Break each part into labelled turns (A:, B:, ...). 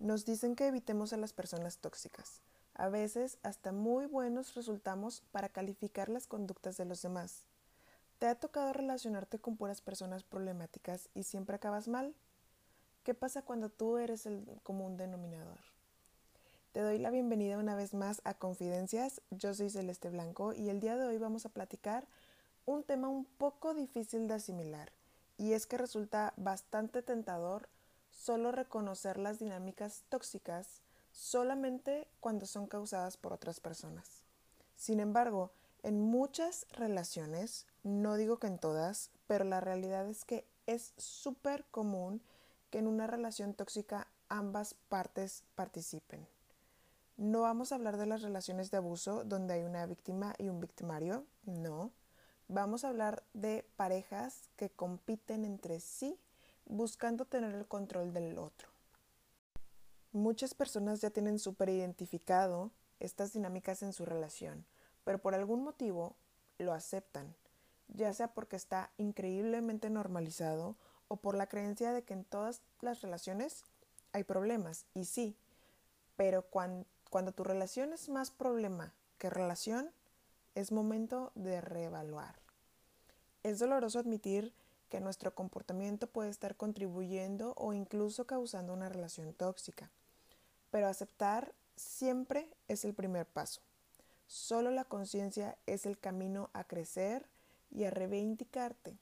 A: Nos dicen que evitemos a las personas tóxicas. A veces hasta muy buenos resultamos para calificar las conductas de los demás. ¿Te ha tocado relacionarte con puras personas problemáticas y siempre acabas mal? ¿Qué pasa cuando tú eres el común denominador? Te doy la bienvenida una vez más a Confidencias. Yo soy Celeste Blanco y el día de hoy vamos a platicar un tema un poco difícil de asimilar y es que resulta bastante tentador solo reconocer las dinámicas tóxicas solamente cuando son causadas por otras personas. Sin embargo, en muchas relaciones, no digo que en todas, pero la realidad es que es súper común que en una relación tóxica ambas partes participen. No vamos a hablar de las relaciones de abuso donde hay una víctima y un victimario, no. Vamos a hablar de parejas que compiten entre sí buscando tener el control del otro. Muchas personas ya tienen súper identificado estas dinámicas en su relación, pero por algún motivo lo aceptan, ya sea porque está increíblemente normalizado o por la creencia de que en todas las relaciones hay problemas. Y sí, pero cuando, cuando tu relación es más problema que relación, es momento de reevaluar. Es doloroso admitir que nuestro comportamiento puede estar contribuyendo o incluso causando una relación tóxica. Pero aceptar siempre es el primer paso. Solo la conciencia es el camino a crecer y a reivindicarte.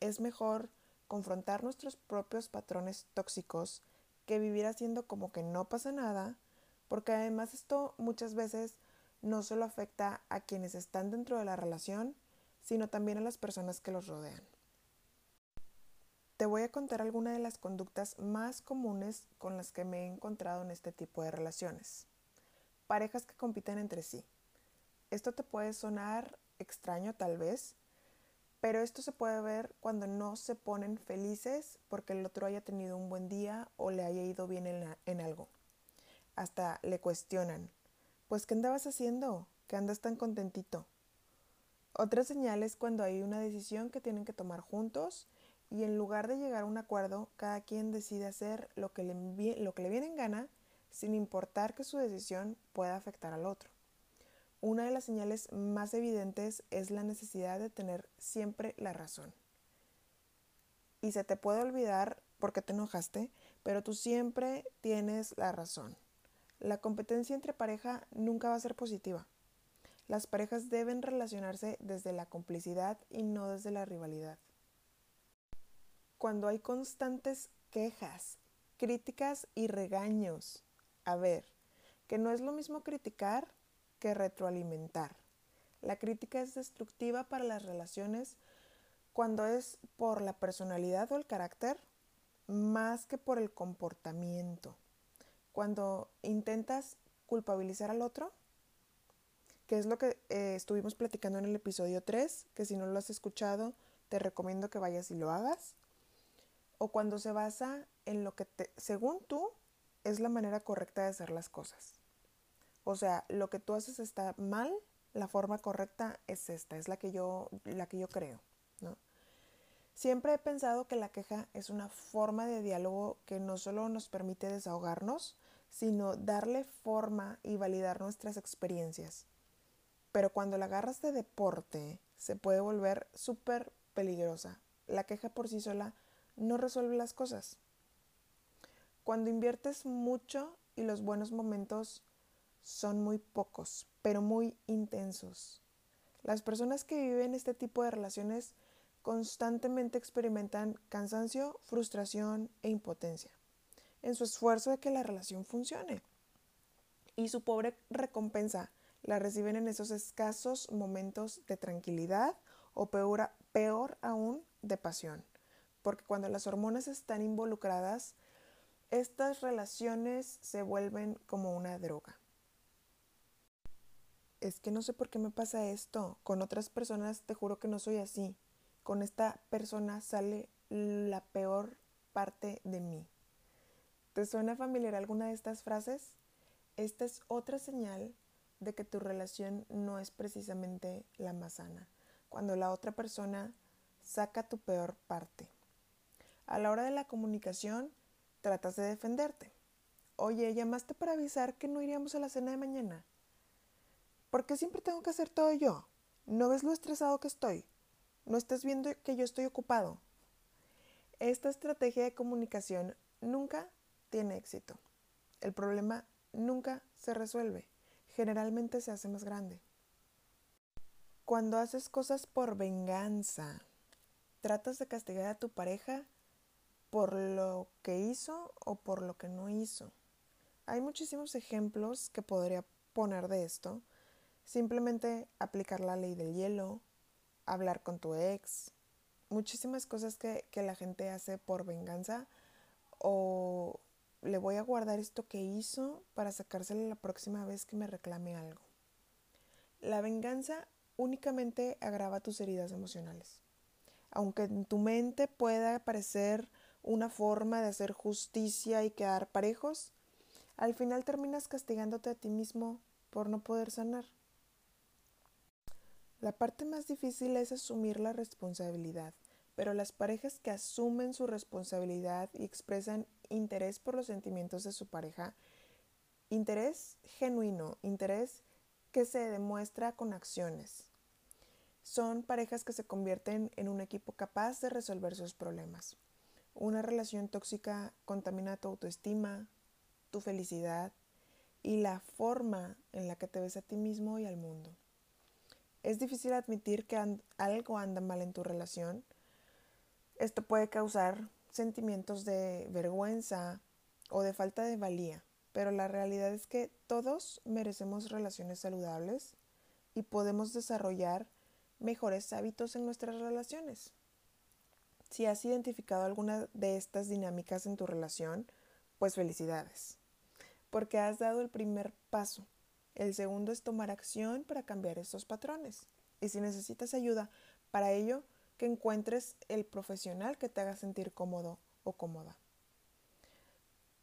A: Es mejor confrontar nuestros propios patrones tóxicos que vivir haciendo como que no pasa nada, porque además esto muchas veces no solo afecta a quienes están dentro de la relación, sino también a las personas que los rodean. Te voy a contar algunas de las conductas más comunes con las que me he encontrado en este tipo de relaciones. Parejas que compiten entre sí. Esto te puede sonar extraño tal vez, pero esto se puede ver cuando no se ponen felices porque el otro haya tenido un buen día o le haya ido bien en, algo. Hasta le cuestionan, pues ¿qué andabas haciendo? ¿Qué andas tan contentito? Otra señal es cuando hay una decisión que tienen que tomar juntos y en lugar de llegar a un acuerdo, cada quien decide hacer lo que le, viene en gana sin importar que su decisión pueda afectar al otro. Una de las señales más evidentes es la necesidad de tener siempre la razón. Y se te puede olvidar porque te enojaste, pero tú siempre tienes la razón. La competencia entre pareja nunca va a ser positiva. Las parejas deben relacionarse desde la complicidad y no desde la rivalidad cuando hay constantes quejas, críticas y regaños. A ver, que no es lo mismo criticar que retroalimentar. La crítica es destructiva para las relaciones cuando es por la personalidad o el carácter más que por el comportamiento. Cuando intentas culpabilizar al otro, que es lo que eh, estuvimos platicando en el episodio 3, que si no lo has escuchado, te recomiendo que vayas y lo hagas o cuando se basa en lo que te, según tú es la manera correcta de hacer las cosas. O sea, lo que tú haces está mal, la forma correcta es esta, es la que yo, la que yo creo, ¿no? Siempre he pensado que la queja es una forma de diálogo que no solo nos permite desahogarnos, sino darle forma y validar nuestras experiencias. Pero cuando la agarras de deporte, se puede volver súper peligrosa. La queja por sí sola no resuelve las cosas. Cuando inviertes mucho y los buenos momentos son muy pocos, pero muy intensos. Las personas que viven este tipo de relaciones constantemente experimentan cansancio, frustración e impotencia en su esfuerzo de que la relación funcione. Y su pobre recompensa la reciben en esos escasos momentos de tranquilidad o peor, peor aún de pasión porque cuando las hormonas están involucradas, estas relaciones se vuelven como una droga. Es que no sé por qué me pasa esto. Con otras personas te juro que no soy así. Con esta persona sale la peor parte de mí. ¿Te suena familiar alguna de estas frases? Esta es otra señal de que tu relación no es precisamente la más sana. Cuando la otra persona saca tu peor parte. A la hora de la comunicación, tratas de defenderte. oye, llamaste para avisar que no iríamos a la cena de mañana. ¿Por qué siempre tengo que hacer todo yo? ¿No ves lo estresado que estoy? ¿No estás viendo que yo estoy ocupado? Esta estrategia de comunicación nunca tiene éxito. El problema nunca se resuelve. Generalmente se hace más grande. Cuando haces cosas por venganza, tratas de castigar a tu pareja por lo que hizo o por lo que no hizo. Hay muchísimos ejemplos que podría poner de esto. Simplemente aplicar la ley del hielo, hablar con tu ex, muchísimas cosas que, que la gente hace por venganza o le voy a guardar esto que hizo para sacárselo la próxima vez que me reclame algo. La venganza únicamente agrava tus heridas emocionales. Aunque en tu mente pueda parecer una forma de hacer justicia y quedar parejos, al final terminas castigándote a ti mismo por no poder sanar. La parte más difícil es asumir la responsabilidad, pero las parejas que asumen su responsabilidad y expresan interés por los sentimientos de su pareja, interés genuino, interés que se demuestra con acciones. Son parejas que se convierten en un equipo capaz de resolver sus problemas. Una relación tóxica contamina tu autoestima, tu felicidad y la forma en la que te ves a ti mismo y al mundo. Es difícil admitir que algo anda mal en tu relación. Esto puede causar sentimientos de vergüenza o de falta de valía, pero la realidad es que todos merecemos relaciones saludables y podemos desarrollar mejores hábitos en nuestras relaciones. Si has identificado alguna de estas dinámicas en tu relación, pues felicidades, porque has dado el primer paso. El segundo es tomar acción para cambiar estos patrones. Y si necesitas ayuda para ello, que encuentres el profesional que te haga sentir cómodo o cómoda.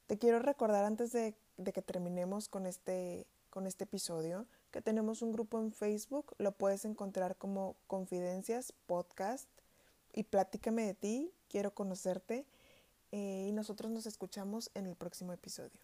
A: Te quiero recordar antes de, que terminemos con este, con este episodio que tenemos un grupo en Facebook, lo puedes encontrar como Confidencias Podcast y platícame de ti, quiero conocerte eh, y nosotros nos escuchamos en el próximo episodio.